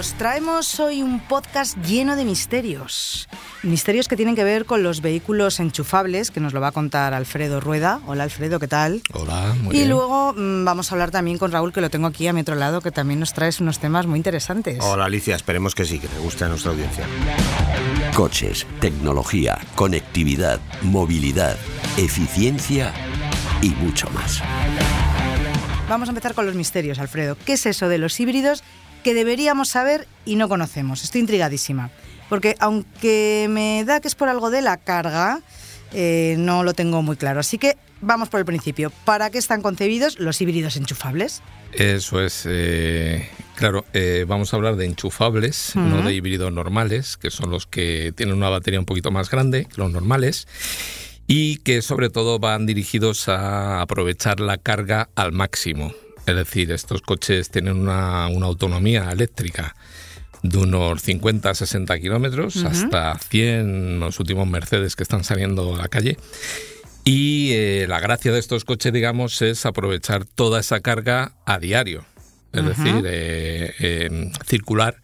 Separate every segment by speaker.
Speaker 1: Amigos, traemos hoy un podcast lleno de misterios. Misterios que tienen que ver con los vehículos enchufables, que nos lo va a contar Alfredo Rueda. Hola Alfredo, ¿qué tal?
Speaker 2: Hola, muy
Speaker 1: y
Speaker 2: bien.
Speaker 1: luego mm, vamos a hablar también con Raúl, que lo tengo aquí a mi otro lado, que también nos traes unos temas muy interesantes.
Speaker 3: Hola Alicia, esperemos que sí, que te guste a nuestra audiencia.
Speaker 4: Coches, tecnología, conectividad, movilidad, eficiencia y mucho más.
Speaker 1: Vamos a empezar con los misterios, Alfredo. ¿Qué es eso de los híbridos que deberíamos saber y no conocemos? Estoy intrigadísima. Porque aunque me da que es por algo de la carga, eh, no lo tengo muy claro. Así que vamos por el principio. ¿Para qué están concebidos los híbridos enchufables?
Speaker 2: Eso es, eh, claro, eh, vamos a hablar de enchufables, no de híbridos normales, que son los que tienen una batería un poquito más grande que los normales y que sobre todo van dirigidos a aprovechar la carga al máximo. Es decir, estos coches tienen una, una autonomía eléctrica de unos 50-60 kilómetros hasta 100 los últimos Mercedes que están saliendo a la calle. Y eh, la gracia de estos coches, digamos, es aprovechar toda esa carga a diario. Es decir, eh, eh, circular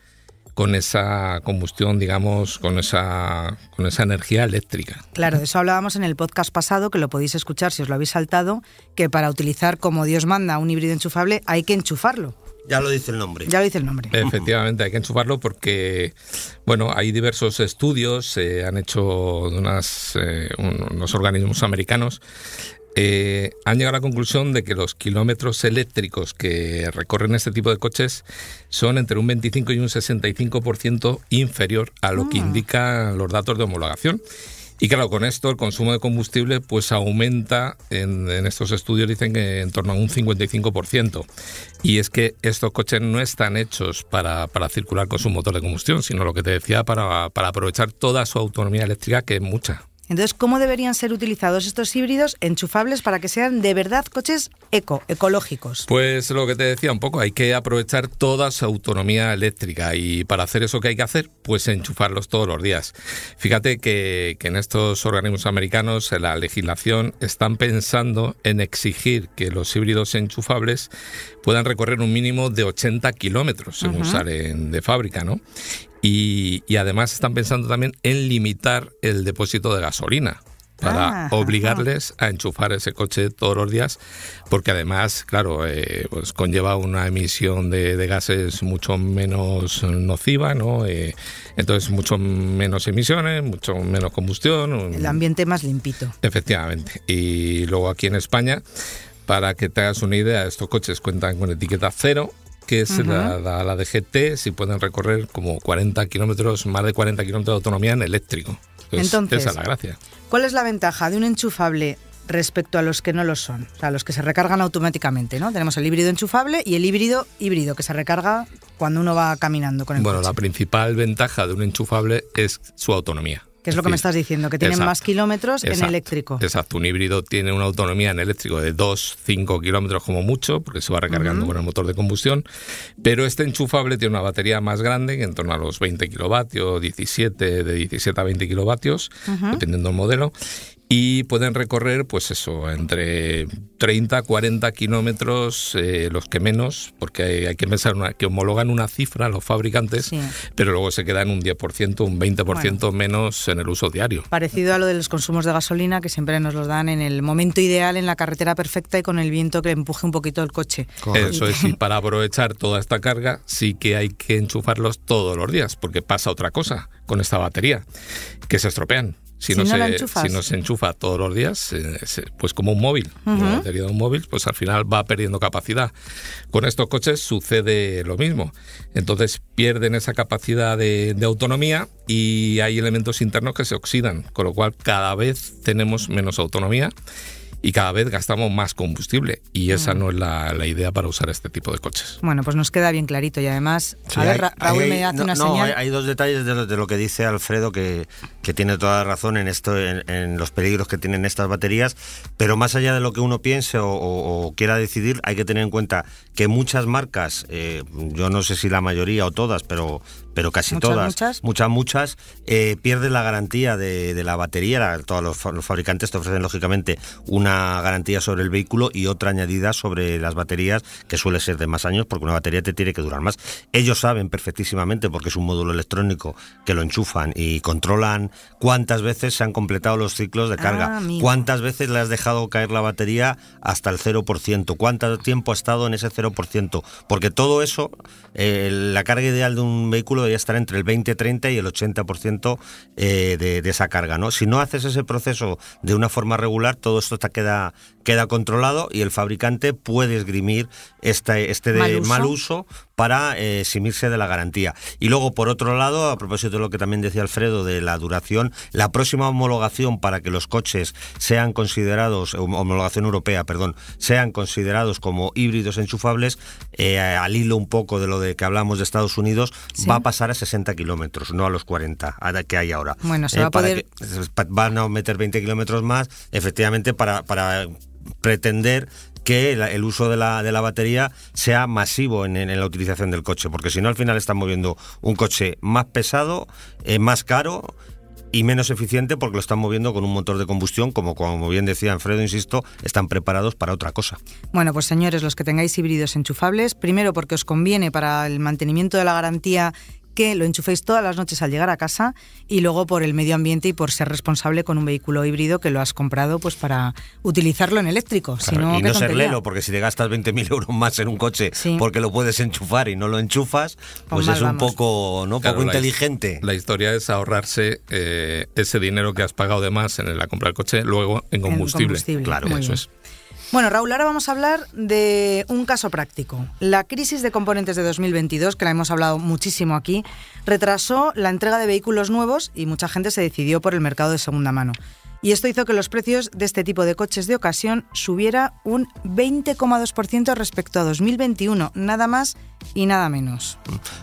Speaker 2: con esa combustión, digamos, con esa, con esa energía eléctrica.
Speaker 1: Claro, de eso hablábamos en el podcast pasado, que lo podéis escuchar si os lo habéis saltado, que para utilizar como Dios manda un híbrido enchufable hay que enchufarlo.
Speaker 3: Ya lo dice el nombre.
Speaker 1: Ya lo dice el nombre.
Speaker 2: Efectivamente, hay que enchufarlo porque, bueno, hay diversos estudios, se han hecho de unas, eh, un- unos organismos americanos, eh, han llegado a la conclusión de que los kilómetros eléctricos que recorren este tipo de coches son entre un 25 y un 65% inferior a lo que indican los datos de homologación. Y claro, con esto el consumo de combustible pues aumenta, en, en estos estudios dicen que en torno a un 55%. Y es que estos coches no están hechos para, para circular con su motor de combustión, sino lo que te decía, para, para aprovechar toda su autonomía eléctrica, que es mucha.
Speaker 1: Entonces, ¿cómo deberían ser utilizados estos híbridos enchufables para que sean de verdad coches eco, ecológicos?
Speaker 2: Pues lo que te decía un poco, hay que aprovechar toda su autonomía eléctrica y para hacer eso que hay que hacer, pues enchufarlos todos los días. Fíjate que, que en estos organismos americanos, en la legislación, están pensando en exigir que los híbridos enchufables puedan recorrer un mínimo de 80 kilómetros, según salen de fábrica, ¿no? Y, y además están pensando también en limitar el depósito de gasolina para
Speaker 1: Ah,
Speaker 2: obligarles a enchufar ese coche todos los días, porque además, claro, eh, pues conlleva una emisión de, de gases mucho menos nociva, ¿no? Eh, entonces, mucho menos emisiones, mucho menos combustión.
Speaker 1: El ambiente más limpito.
Speaker 2: Efectivamente. Y luego aquí en España, para que te hagas una idea, estos coches cuentan con etiqueta cero que es la, la, la de GT, si pueden recorrer como 40 kilómetros, más de 40 kilómetros de autonomía en eléctrico.
Speaker 1: Entonces-
Speaker 2: esa es la gracia.
Speaker 1: ¿Cuál es la ventaja de un enchufable respecto a los que no lo son? O sea, los que se recargan automáticamente, ¿no? Tenemos el híbrido enchufable y el híbrido híbrido que se recarga cuando uno va caminando con el
Speaker 2: Bueno,
Speaker 1: coche.
Speaker 2: la principal ventaja de un enchufable es su autonomía.
Speaker 1: Que es lo que me estás diciendo, que tienen
Speaker 2: exacto,
Speaker 1: más kilómetros en eléctrico.
Speaker 2: Exacto, un híbrido tiene una autonomía en eléctrico de 2, 5 kilómetros como mucho, porque se va recargando con el motor de combustión, pero este enchufable tiene una batería más grande, que en torno a los 20 kilovatios, 17, de 17 a 20 kilovatios, dependiendo del modelo, y pueden recorrer, pues eso, entre 30, 40 kilómetros, eh, los que menos, porque hay, hay que pensar una- que homologan una cifra los fabricantes,
Speaker 1: Sí.
Speaker 2: pero luego se queda en un 10%, un 20% menos en el uso diario.
Speaker 1: Parecido a lo de los consumos de gasolina, que siempre nos los dan en el momento ideal, en la carretera perfecta y con el viento que empuje un poquito el coche.
Speaker 2: Eso es, y para aprovechar toda esta carga sí que hay que enchufarlos todos los días, porque pasa otra cosa con esta batería, que se estropean. Si,
Speaker 1: Si
Speaker 2: no, se,
Speaker 1: enchufas.
Speaker 2: si no se enchufa todos los días, eh, pues como un móvil, la batería de un móvil, pues al final va perdiendo capacidad. Con estos coches sucede lo mismo. Entonces pierden esa capacidad de, de autonomía y hay elementos internos que se oxidan, con lo cual cada vez tenemos menos autonomía y cada vez gastamos más combustible y esa no es la, la idea para usar este tipo de coches.
Speaker 1: Bueno, pues nos queda bien clarito y además,
Speaker 3: Sí,
Speaker 1: a ver, Ra- Raúl
Speaker 3: hay-
Speaker 1: me hace
Speaker 3: no,
Speaker 1: una
Speaker 3: no,
Speaker 1: señal.
Speaker 3: hay, hay dos detalles de lo, de lo que dice Alfredo que, que tiene toda la razón en esto, en, en los peligros que tienen estas baterías, pero más allá de lo que uno piense o, o- o quiera decidir, hay que tener en cuenta que muchas marcas, eh, yo no sé si la mayoría o todas, pero, pero casi
Speaker 1: Muchas,
Speaker 3: todas,
Speaker 1: muchas.
Speaker 3: muchas, muchas, eh, pierden la garantía de, de la batería. La- todos los, fa- los fabricantes te ofrecen, lógicamente, una garantía sobre el vehículo y otra añadida sobre las baterías, que suele ser de más años, porque una batería te tiene que durar más. Ellos saben perfectísimamente, porque es un módulo electrónico que lo enchufan y controlan cuántas veces se han completado los ciclos de carga,
Speaker 1: Ah,
Speaker 3: cuántas veces le has dejado caer la batería hasta el 0%, cuánto tiempo ha estado en ese 0%, porque todo eso, eh, la carga ideal de un vehículo debería estar entre el 20, 30 y el 80% eh, de, de esa carga. ¿no? Si no haces ese proceso de una forma regular, todo esto te queda, queda controlado y el fabricante puede esgrimir este, este de
Speaker 1: Mal uso.
Speaker 3: mal uso para eh, eximirse de la garantía. Y luego, por otro lado, a propósito de lo que también decía Alfredo de la duración, la próxima homologación para que los coches sean considerados, hom- homologación europea, perdón, sean considerados como híbridos enchufables, eh, al hilo un poco de lo de que hablamos de Estados Unidos,
Speaker 1: Sí.
Speaker 3: va a pasar a 60 kilómetros, no a los 40 a- que hay ahora.
Speaker 1: Bueno, se va a poder-
Speaker 3: que- pa- van a meter 20 kilómetros más, efectivamente, para, para pretender que el uso de la, de la batería sea masivo en, en la utilización del coche, porque si no al final están moviendo un coche más pesado, eh, más caro y menos eficiente porque lo están moviendo con un motor de combustión, como como bien decía Alfredo, insisto, están preparados para otra cosa.
Speaker 1: Bueno, pues señores, los que tengáis híbridos enchufables, primero porque os conviene para el mantenimiento de la garantía que lo enchuféis todas las noches al llegar a casa y luego por el medio ambiente y por ser responsable con un vehículo híbrido que lo has comprado pues para utilizarlo en eléctrico. Si no,
Speaker 3: y no ser lelo, porque si te gastas 20.000 euros más en un coche
Speaker 1: Sí.
Speaker 3: porque lo puedes enchufar y no lo enchufas, pues
Speaker 1: mal
Speaker 3: es un
Speaker 1: vamos.
Speaker 3: poco, ¿no?
Speaker 2: Claro,
Speaker 3: poco
Speaker 2: la-
Speaker 3: inteligente.
Speaker 2: La historia es ahorrarse eh, ese dinero que has pagado de más en la compra del coche luego en combustible.
Speaker 1: combustible,
Speaker 2: Claro,
Speaker 1: muy
Speaker 2: eso
Speaker 1: bien.
Speaker 2: es.
Speaker 1: Bueno, Raúl, ahora vamos a hablar de un caso práctico. La crisis de componentes de 2022, que la hemos hablado muchísimo aquí, retrasó la entrega de vehículos nuevos y mucha gente se decidió por el mercado de segunda mano. Y esto hizo que los precios de este tipo de coches de ocasión subiera un 20,2% respecto a 2021, nada más y nada menos.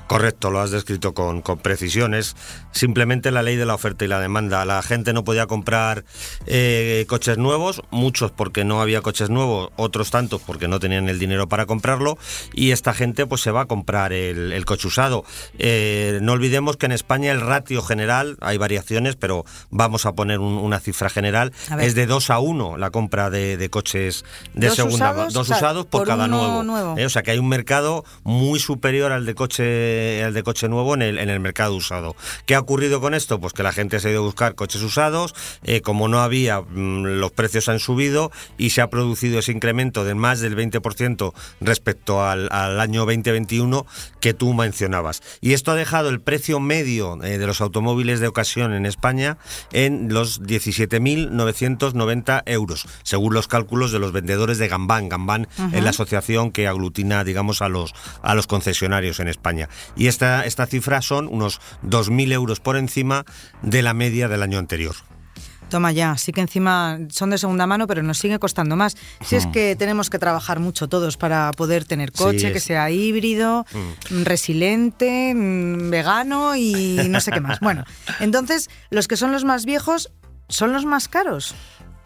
Speaker 3: Correcto, lo has descrito con, con precisión. Es simplemente la ley de la oferta y la demanda. La gente no podía comprar eh, coches nuevos, muchos porque no había coches nuevos, otros tantos porque no tenían el dinero para comprarlo, y esta gente pues se va a comprar el, el coche usado. Eh, no olvidemos que en España el ratio general, hay variaciones, pero vamos a poner un- una cifra general, es de 2 a 1 la compra de, de coches de
Speaker 1: ¿Dos
Speaker 3: segunda
Speaker 1: usados?
Speaker 3: dos usados por,
Speaker 1: por
Speaker 3: cada nuevo. Eh, o sea que hay un mercado muy superior al de coche al de coche nuevo en el, en el mercado usado. ¿Qué ha ocurrido con esto? Pues que la gente se ha ido a buscar coches usados, eh, como no había, mm, los precios han subido y se ha producido ese incremento de más del 20% respecto al, al año 2021 que tú mencionabas. Y esto ha dejado el precio medio eh, de los automóviles de ocasión en España en los 17.990 euros, según los cálculos de los vendedores de Gambán. Gambán es la asociación que aglutina, digamos, a los, a los concesionarios en España. Y esta, esta cifra son unos 2.000 euros por encima de la media del año anterior.
Speaker 1: Toma ya, sí que encima son de segunda mano, pero nos sigue costando más. Si es que tenemos que trabajar mucho todos para poder tener coche,
Speaker 3: Sí,
Speaker 1: que sea híbrido, mm, resiliente, mm, vegano y no sé qué más. Bueno, entonces, los que son los más viejos son los más caros.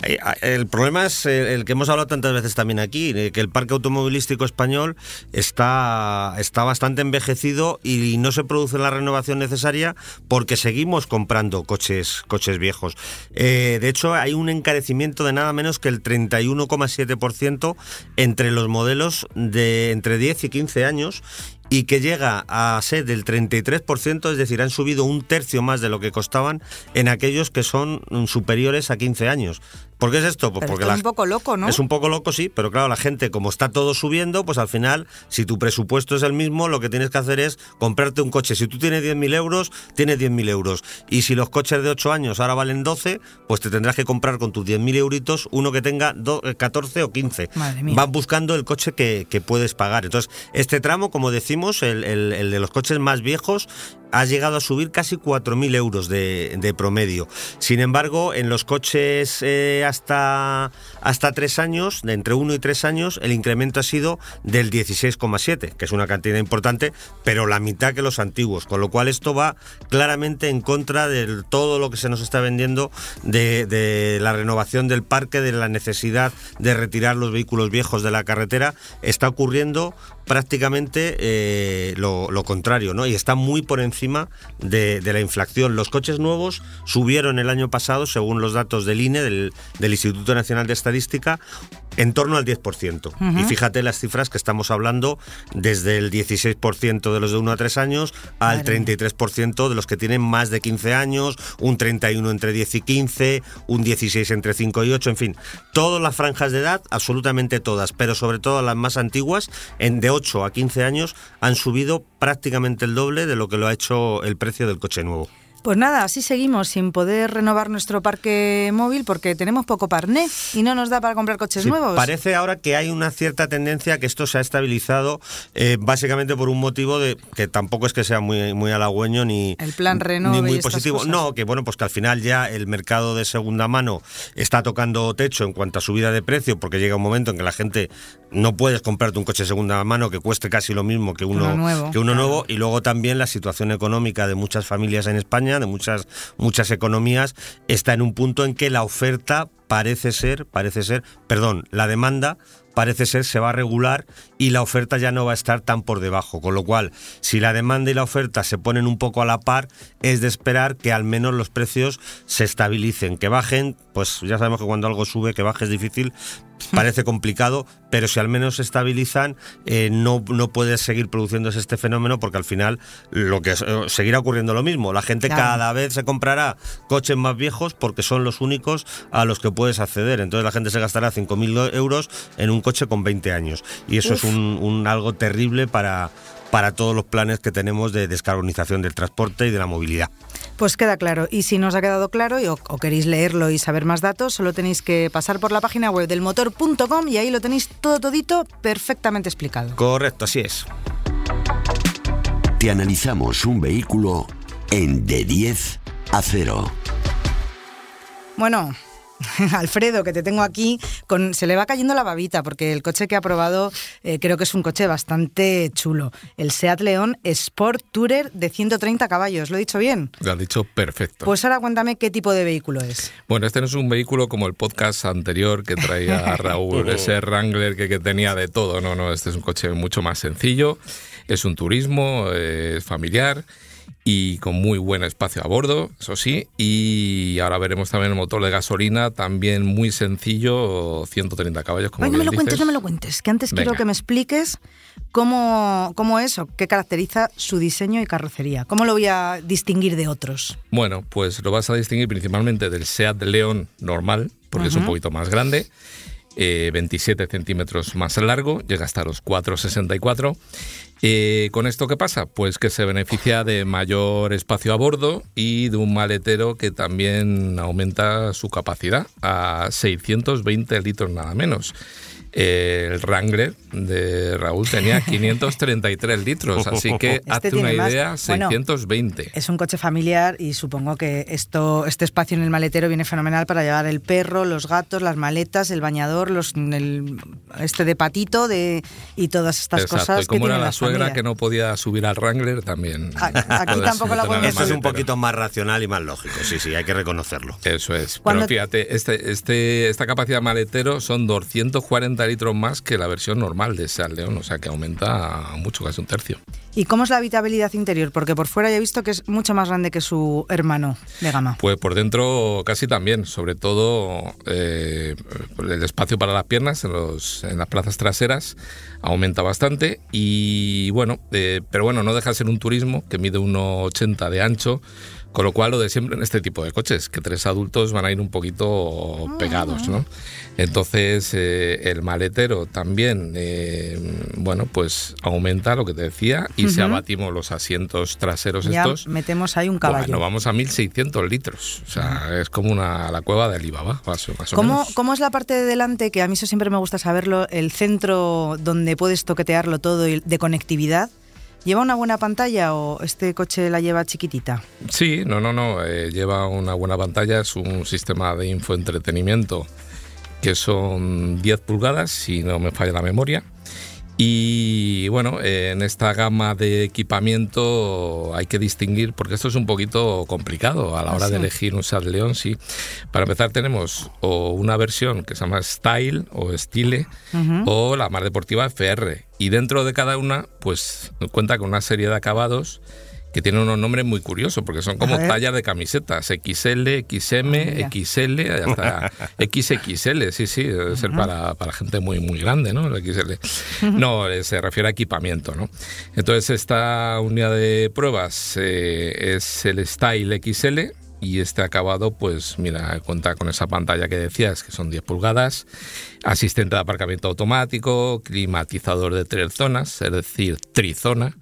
Speaker 3: Eh, El problema es eh, el que hemos hablado tantas veces también aquí, que el parque automovilístico español está, está bastante envejecido y no se produce la renovación necesaria porque seguimos comprando coches, coches viejos. Eh, de hecho, hay un encarecimiento de nada menos que el 31,7% entre los modelos de entre 10 y 15 años y que llega a ser del 33%, es decir, han subido un tercio más de lo que costaban en aquellos que son superiores a 15 años. ¿Por qué es esto? Pues
Speaker 1: Pero
Speaker 3: porque
Speaker 1: esto es
Speaker 3: la-
Speaker 1: un poco loco, ¿no?
Speaker 3: Es un poco loco, sí, pero claro, la gente, como está todo subiendo, pues al final, si tu presupuesto es el mismo, lo que tienes que hacer es comprarte un coche. Si tú tienes 10.000 euros, tienes 10.000 euros. Y si los coches de 8 años ahora valen 12, pues te tendrás que comprar con tus 10.000 euritos uno que tenga do- eh, 14 o 15.
Speaker 1: Madre mía.
Speaker 3: Van buscando el coche que, que puedes pagar. Entonces, este tramo, como decimos, el, el- el de los coches más viejos, ha llegado a subir casi 4.000 euros de, promedio. Sin embargo, en los coches eh, hasta, hasta tres años, de entre uno y tres años, el incremento ha sido del 16,7, que es una cantidad importante, pero la mitad que los antiguos, con lo cual esto va claramente en contra de todo lo que se nos está vendiendo de, la renovación del parque, de la necesidad de retirar los vehículos viejos de la carretera. Está ocurriendo prácticamente eh, lo, contrario, ¿no? Y está muy por encima de, la inflación. Los coches nuevos subieron el año pasado, según los datos del INE, del, del Instituto Nacional de Estadística, en torno al 10%. Y fíjate las cifras que estamos hablando, desde el 16% de los de 1 a 3 años al 33% de los que tienen más de 15 años, un 31 entre 10 y 15, un 16 entre 5 y 8, en fin, todas las franjas de edad, absolutamente todas, pero sobre todo las más antiguas, en de 8 a 15 años, han subido prácticamente el doble de lo que lo ha hecho el precio del coche nuevo.
Speaker 1: Pues nada, así seguimos sin poder renovar nuestro parque móvil porque tenemos poco parné y no nos da para comprar coches nuevos.
Speaker 3: Parece ahora que hay una cierta tendencia que esto se ha estabilizado eh, básicamente por un motivo de que tampoco es que sea muy, muy halagüeño ni,
Speaker 1: el plan
Speaker 3: ni muy positivo. No, que bueno, pues que al final ya el mercado de segunda mano está tocando techo en cuanto a subida de precio porque llega un momento en que la gente no puedes comprarte un coche de segunda mano que cueste casi lo mismo que uno, nuevo, que uno nuevo y luego también la situación económica de muchas familias en España, de muchas muchas economías está en un punto en que la oferta parece ser, parece ser, perdón, la demanda parece ser se va a regular y la oferta ya no va a estar tan por debajo. Con lo cual, si la demanda y la oferta se ponen un poco a la par, es de esperar que al menos los precios se estabilicen. Que bajen, pues ya sabemos que cuando algo sube, que baje es difícil, parece complicado, pero si al menos se estabilizan, eh, no, no puede seguir produciéndose este fenómeno porque al final lo que eh, seguirá ocurriendo lo mismo. La gente cada vez se comprará coches más viejos porque son los únicos a los que puedes acceder. Entonces la gente se gastará 5.000 euros en un coche con 20 años. Y eso es un, un algo terrible para, para todos los planes que tenemos de descarbonización del transporte y de la movilidad.
Speaker 1: Pues queda claro. Y si no os ha quedado claro y o, queréis leerlo y saber más datos, solo tenéis que pasar por la página web del motor.com y ahí lo tenéis todo todito perfectamente explicado.
Speaker 3: Correcto, así es.
Speaker 4: Te analizamos un vehículo en de 10 a 0.
Speaker 1: Bueno, Alfredo, que te tengo aquí, con, se le va cayendo la babita porque el coche que ha probado eh, creo que es un coche bastante chulo. El Seat León Sport Tourer de 130 caballos. ¿Lo he dicho bien?
Speaker 2: Lo has dicho perfecto.
Speaker 1: Pues ahora cuéntame qué tipo de vehículo es.
Speaker 2: Bueno, este no es un vehículo como el podcast anterior que traía Raúl, ese Wrangler que, que, tenía de todo. No, no, este es un coche mucho más sencillo. Es un turismo, es familiar y con muy buen espacio a bordo, eso sí. Y ahora veremos también el motor de gasolina, también muy sencillo, 130 caballos. Como
Speaker 1: no me lo cuentes, no me lo cuentes, que antes quiero que me expliques cómo, cómo es o qué caracteriza su diseño y carrocería. ¿Cómo lo voy a distinguir de otros?
Speaker 2: Bueno, pues lo vas a distinguir principalmente del Seat León normal, porque es un poquito más grande. 27 eh, centímetros más largo, llega hasta los 4,64 eh, ¿Con esto qué pasa? Pues que se beneficia de mayor espacio a bordo y de un maletero que también aumenta su capacidad a 620 litros nada menos el Wrangler de Raúl tenía 533 litros, así que este hazte una idea, 620.
Speaker 1: es un coche familiar y supongo que esto, este espacio en el maletero viene fenomenal para llevar el perro, los gatos, las maletas, el bañador, los, el, este de patito de, y todas estas
Speaker 2: Exacto.
Speaker 1: cosas.
Speaker 2: Y como
Speaker 1: era
Speaker 2: la suegra que no podía subir al Wrangler, también.
Speaker 1: Aquí tampoco la podemos
Speaker 3: es un poquito más racional y más lógico, sí, sí, hay que reconocerlo.
Speaker 2: Eso es. Pero fíjate, este, este, esta capacidad maletero son 240 litros más que la versión normal de Seat León, o sea que aumenta mucho, casi un tercio.
Speaker 1: ¿Y cómo es la habitabilidad interior? Porque por fuera ya he visto que es mucho más grande que su hermano de gama.
Speaker 2: Pues por dentro casi también, sobre todo eh, el espacio para las piernas en, los, en las plazas traseras aumenta bastante y bueno, eh, pero bueno, no deja de ser un turismo que mide 1,80 de ancho con lo cual, lo de siempre en este tipo de coches, que tres adultos van a ir un poquito pegados, ¿no? Entonces, eh, el maletero también, eh, bueno, pues aumenta lo que te decía y si abatimos los asientos traseros
Speaker 1: ya
Speaker 2: estos...
Speaker 1: metemos ahí un caballo.
Speaker 2: Bueno, vamos a 1.600 litros. O sea, es como una, la cueva de Alibaba, más, más
Speaker 1: ¿Cómo, ¿Cómo es la parte de delante, que a mí eso siempre me gusta saberlo, el centro donde puedes toquetearlo todo y de conectividad? ¿Lleva una buena pantalla o este coche la lleva chiquitita?
Speaker 2: Sí, no, no, no. eh, lleva una buena pantalla. Es un sistema de infoentretenimiento que son 10 pulgadas, si no me falla la memoria. Y bueno, eh, en esta gama de equipamiento hay que distinguir, porque esto es un poquito complicado a la hora de
Speaker 1: sí.
Speaker 2: elegir un Seat León, sí. Para empezar tenemos o una versión que se llama Style o Style o la más deportiva FR. Y dentro de cada una, pues cuenta con una serie de acabados que tienen unos nombres muy curiosos, porque son como tallas de camisetas, XL, XM,
Speaker 1: Ah.
Speaker 2: XL, hasta XXL, sí, sí, debe ser para, para gente muy, muy grande, ¿no? El XL. No, eh, se refiere a equipamiento, ¿no? Entonces, esta unidad de pruebas eh, es el Style XL y este acabado, pues mira, cuenta con esa pantalla que decías, que son 10 pulgadas, asistente de aparcamiento automático, climatizador de tres zonas, es decir, trizona,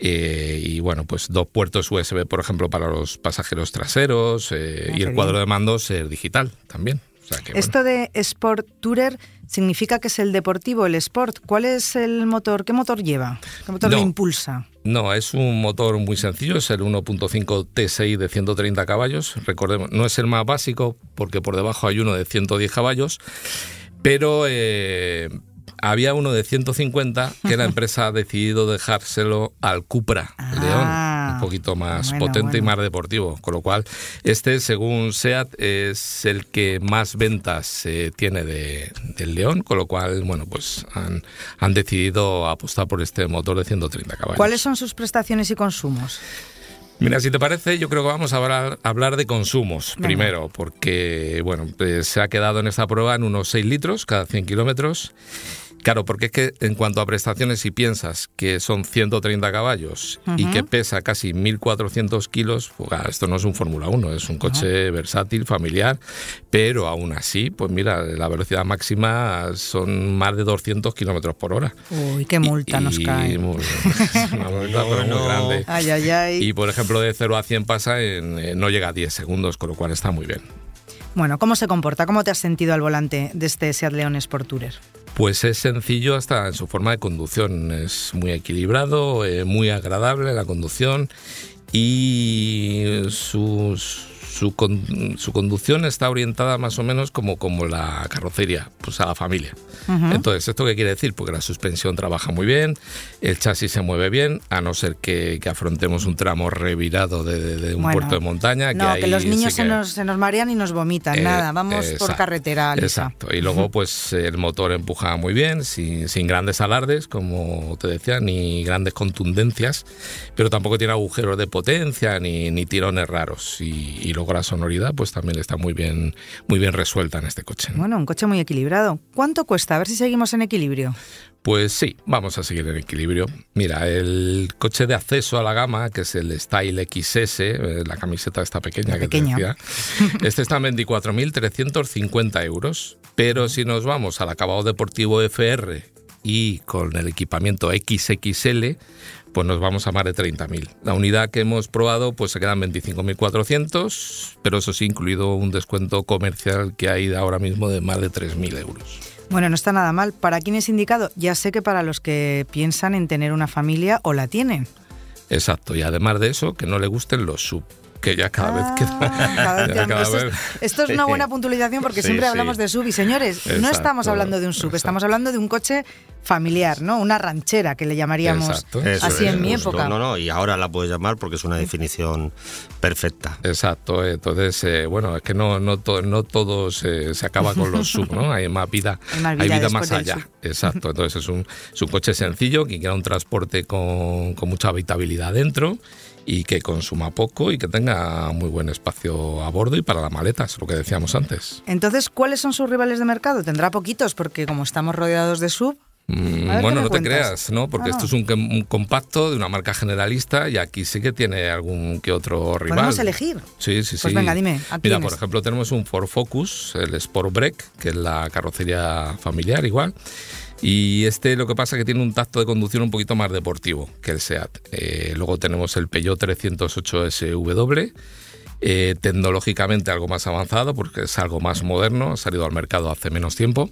Speaker 2: eh, y bueno, pues dos puertos USB, por ejemplo, para los pasajeros traseros, eh,
Speaker 1: Ah,
Speaker 2: y el cuadro
Speaker 1: bien.
Speaker 2: de mandos es digital también. O sea que, bueno.
Speaker 1: Esto de Sport Tourer significa que es el deportivo, el Sport. ¿Cuál es el motor? ¿Qué motor lleva? ¿Qué motor
Speaker 2: No.
Speaker 1: le impulsa?
Speaker 2: No, es un motor muy sencillo, es el 1.5 TSI de 130 caballos. Recordemos, no es el más básico porque por debajo hay uno de 110 caballos, pero eh, había uno de 150 que la empresa ha decidido dejárselo al Cupra
Speaker 1: Ah,
Speaker 2: León, un poquito más
Speaker 1: bueno,
Speaker 2: potente y más deportivo. Con lo cual, este, según SEAT, es el que más ventas eh, tiene de, del León, con lo cual, bueno, pues han, han decidido apostar por este motor de 130 caballos.
Speaker 1: ¿Cuáles son sus prestaciones y consumos?
Speaker 2: Mira, si te parece, yo creo que vamos a hablar, hablar de consumos
Speaker 1: Venga.
Speaker 2: primero, porque bueno, pues se ha quedado en esta prueba en unos 6 litros cada 100 kilómetros. Claro, porque es que en cuanto a prestaciones, si piensas que son 130 caballos y que pesa casi 1.400 kilos, pues, claro, esto no es un Fórmula 1, es un coche versátil, familiar, pero aún así, pues mira, la velocidad máxima son más de 200 kilómetros por hora.
Speaker 1: Uy, qué multa
Speaker 2: Y-
Speaker 1: nos
Speaker 2: y
Speaker 1: cae.
Speaker 2: muy- una multa, pero muy
Speaker 3: Bueno.
Speaker 2: grande.
Speaker 1: Ay, ay, ay.
Speaker 2: Y por ejemplo, de 0 a 100 pasa en. eh, no llega a 10 segundos, con lo cual está muy bien.
Speaker 1: Bueno, ¿cómo se comporta? ¿Cómo te has sentido al volante de este Seat León Sport Tourer?
Speaker 2: Pues es sencillo hasta en su forma de conducción. Es muy equilibrado, eh, muy agradable la conducción y su, su, con- su conducción está orientada más o menos como, como la carrocería, pues a la familia. Entonces, ¿esto qué quiere decir? Porque la suspensión trabaja muy bien, el chasis se mueve bien, a no ser que, que afrontemos un tramo revirado de, de- de un
Speaker 1: Bueno,
Speaker 2: puerto de montaña.
Speaker 1: no, que,
Speaker 2: ahí
Speaker 1: los niños se,
Speaker 2: que-
Speaker 1: nos, se nos marean y nos vomitan.
Speaker 2: Eh,
Speaker 1: Nada, vamos por carretera lisa.
Speaker 2: Exacto. Y luego, pues el motor empuja muy bien, sin, sin grandes alardes, como te decía, ni grandes contundencias, pero tampoco tiene agujeros de potencia ni, ni tirones raros. Y, y luego la sonoridad, pues también está muy bien, muy bien resuelta en este coche. ¿no?
Speaker 1: Bueno, un coche muy equilibrado. ¿Cuánto cuesta? A ver si seguimos en equilibrio.
Speaker 2: Pues sí, vamos a seguir en equilibrio. Mira, el coche de acceso a la gama, que es el Style XS, eh, la camiseta esta pequeña
Speaker 1: La
Speaker 2: que
Speaker 1: pequeña.
Speaker 2: te decía, este está en 24.350 euros. Pero si nos vamos al acabado deportivo FR y con el equipamiento XXL, pues nos vamos a más de 30.000. La unidad que hemos probado pues se quedan 25.400, pero eso sí incluido un descuento comercial que hay ahora mismo de más de 3.000 euros.
Speaker 1: Bueno, no está nada mal. ¿Para quién es indicado? Ya sé que para los que piensan en tener una familia o la tienen.
Speaker 2: Exacto, y además de eso, que no le gusten los sub, que ya cada vez queda.
Speaker 1: Ah, cada vez
Speaker 2: cada
Speaker 1: esto, es,
Speaker 2: vez-
Speaker 1: esto es una buena puntualización porque
Speaker 3: Sí,
Speaker 1: siempre
Speaker 3: sí.
Speaker 1: hablamos de sub y señores, no estamos hablando de un sub, estamos hablando de un coche familiar, ¿no? Una ranchera que le llamaríamos
Speaker 2: Exacto.
Speaker 1: Así
Speaker 3: es,
Speaker 1: en mi
Speaker 3: justo.
Speaker 1: época.
Speaker 3: No, no, y ahora la puedes llamar porque es una definición perfecta.
Speaker 2: Exacto, entonces, eh, bueno, es que no, no, to- no todo se, se acaba con los sub, ¿no? Hay más vida,
Speaker 1: Hay más vida
Speaker 2: más allá. Exacto, entonces es un, es un coche sencillo, que quiera un transporte con, con mucha habitabilidad dentro y que consuma poco y que tenga muy buen espacio a bordo y para las maletas, lo que decíamos antes.
Speaker 1: Entonces, ¿cuáles son sus rivales de mercado? Tendrá poquitos porque como estamos rodeados de sub, ver, ¿qué
Speaker 2: bueno, no te creas, ¿no? Porque
Speaker 1: Ah.
Speaker 2: esto es un, un compacto de una marca generalista y aquí sí que tiene algún que otro rival.
Speaker 1: podemos elegir.
Speaker 2: Sí, sí, sí.
Speaker 1: Pues venga, dime, ¿a
Speaker 2: Mira, por ejemplo, tenemos un Ford Focus, el Sport Break, que es la carrocería familiar igual. Y este lo que pasa es que tiene un tacto de conducción un poquito más deportivo que el SEAT. Eh, luego tenemos el Peugeot 308 SW, eh, tecnológicamente algo más avanzado porque es algo más moderno, ha salido al mercado hace menos tiempo.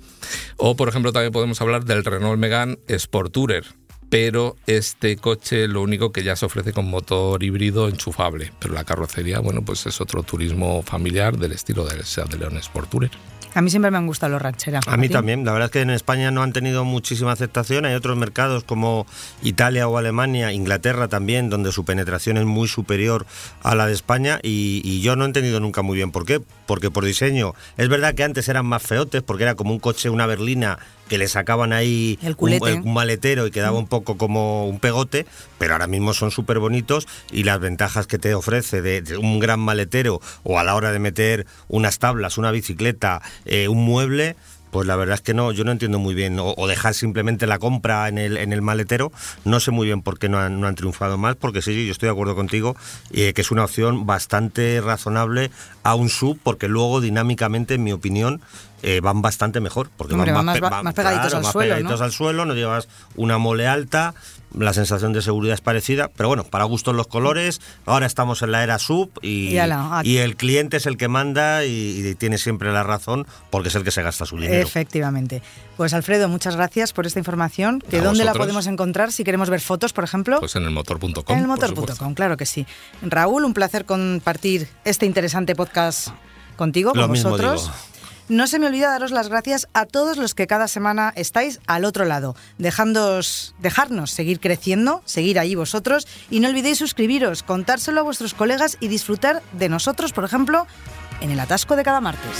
Speaker 2: O, por ejemplo, también podemos hablar del Renault Megane Sport Tourer, pero este coche lo único que ya se ofrece con motor híbrido enchufable, pero la carrocería, bueno, pues es otro turismo familiar del estilo del Seat de León Sport Tourer.
Speaker 1: A mí siempre me han gustado los rancheras.
Speaker 3: A mí también. La verdad es que en España no han tenido muchísima aceptación. Hay otros mercados como Italia o Alemania, Inglaterra también, donde su penetración es muy superior a la de España. Y, yo no he entendido nunca muy bien por qué. Porque por diseño, es verdad que antes eran más feotes, porque era como un coche, una berlina que le sacaban ahí un, maletero y quedaba un poco como un pegote, pero ahora mismo son súper bonitos y las ventajas que te ofrece de, un gran maletero o a la hora de meter unas tablas, una bicicleta, eh, un mueble, pues la verdad es que no, yo no entiendo muy bien. O, dejar simplemente la compra en el, en el maletero. No sé muy bien por qué no han, no han triunfado más, porque sí, yo estoy de acuerdo contigo, eh, que es una opción bastante razonable a un sub, porque luego dinámicamente, en mi opinión, eh, van bastante mejor. Porque
Speaker 1: van, más, pegaditos al suelo.
Speaker 3: Pegaditos al suelo, no llevas una mole alta, la sensación de seguridad es parecida, pero bueno, para gustos los colores, ahora estamos en la era sub y, y, el cliente es el que manda y, tiene siempre la razón porque es el que se gasta su dinero.
Speaker 1: Efectivamente. Pues Alfredo, muchas gracias por esta información. ¿De dónde la podemos encontrar si queremos ver fotos, por ejemplo?
Speaker 2: Pues en el motor.com.
Speaker 1: En el motor.com, claro que sí. Raúl, un placer compartir este interesante podcast contigo, con vosotros. No se me olvida daros las gracias a todos los que cada semana estáis al otro lado, dejándoos, dejarnos seguir creciendo, seguir ahí vosotros y no olvidéis suscribiros, contárselo a vuestros colegas y disfrutar de nosotros, por ejemplo, en el atasco de cada martes.